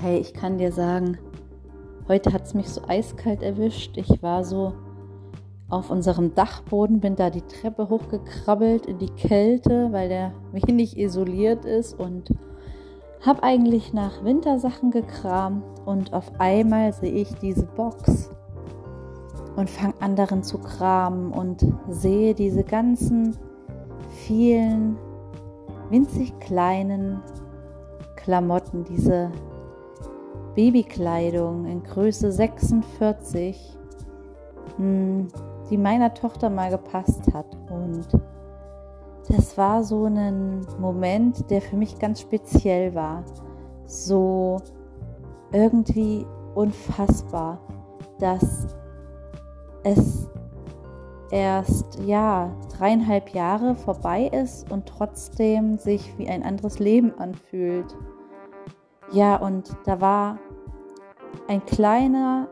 Hey, ich kann dir sagen, heute hat es mich so eiskalt erwischt. Ich war so auf unserem Dachboden, bin da die Treppe hochgekrabbelt in die Kälte, weil der wenig isoliert ist und habe eigentlich nach Wintersachen gekramt und auf einmal sehe ich diese Box und fange an darin zu kramen und sehe diese ganzen vielen winzig kleinen Klamotten, diese Babykleidung in Größe 46, hm, die meiner Tochter mal gepasst hat. Und das war so ein Moment, der für mich ganz speziell war. So irgendwie unfassbar, dass es erst ja dreieinhalb Jahre vorbei ist und trotzdem sich wie ein anderes Leben anfühlt. Ja, und da war ein kleiner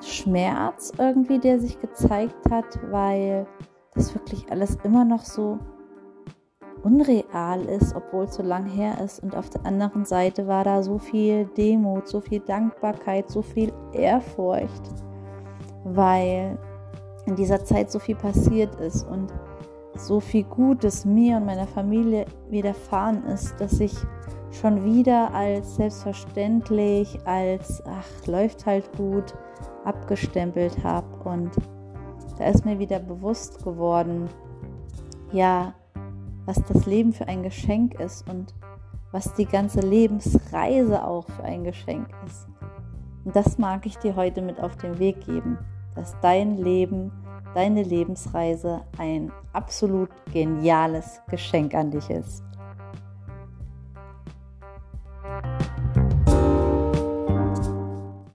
Schmerz irgendwie, der sich gezeigt hat, weil das wirklich alles immer noch so unreal ist, obwohl es so lang her ist. Und auf der anderen Seite war da so viel Demut, so viel Dankbarkeit, so viel Ehrfurcht, weil in dieser Zeit so viel passiert ist und so viel Gutes mir und meiner Familie widerfahren ist, dass ich schon wieder als selbstverständlich, als ach, läuft halt gut, abgestempelt habe. Und da ist mir wieder bewusst geworden, ja, was das Leben für ein Geschenk ist und was die ganze Lebensreise auch für ein Geschenk ist. Und das mag ich dir heute mit auf den Weg geben, dass dein Leben, deine Lebensreise ein absolut geniales Geschenk an dich ist. Bye.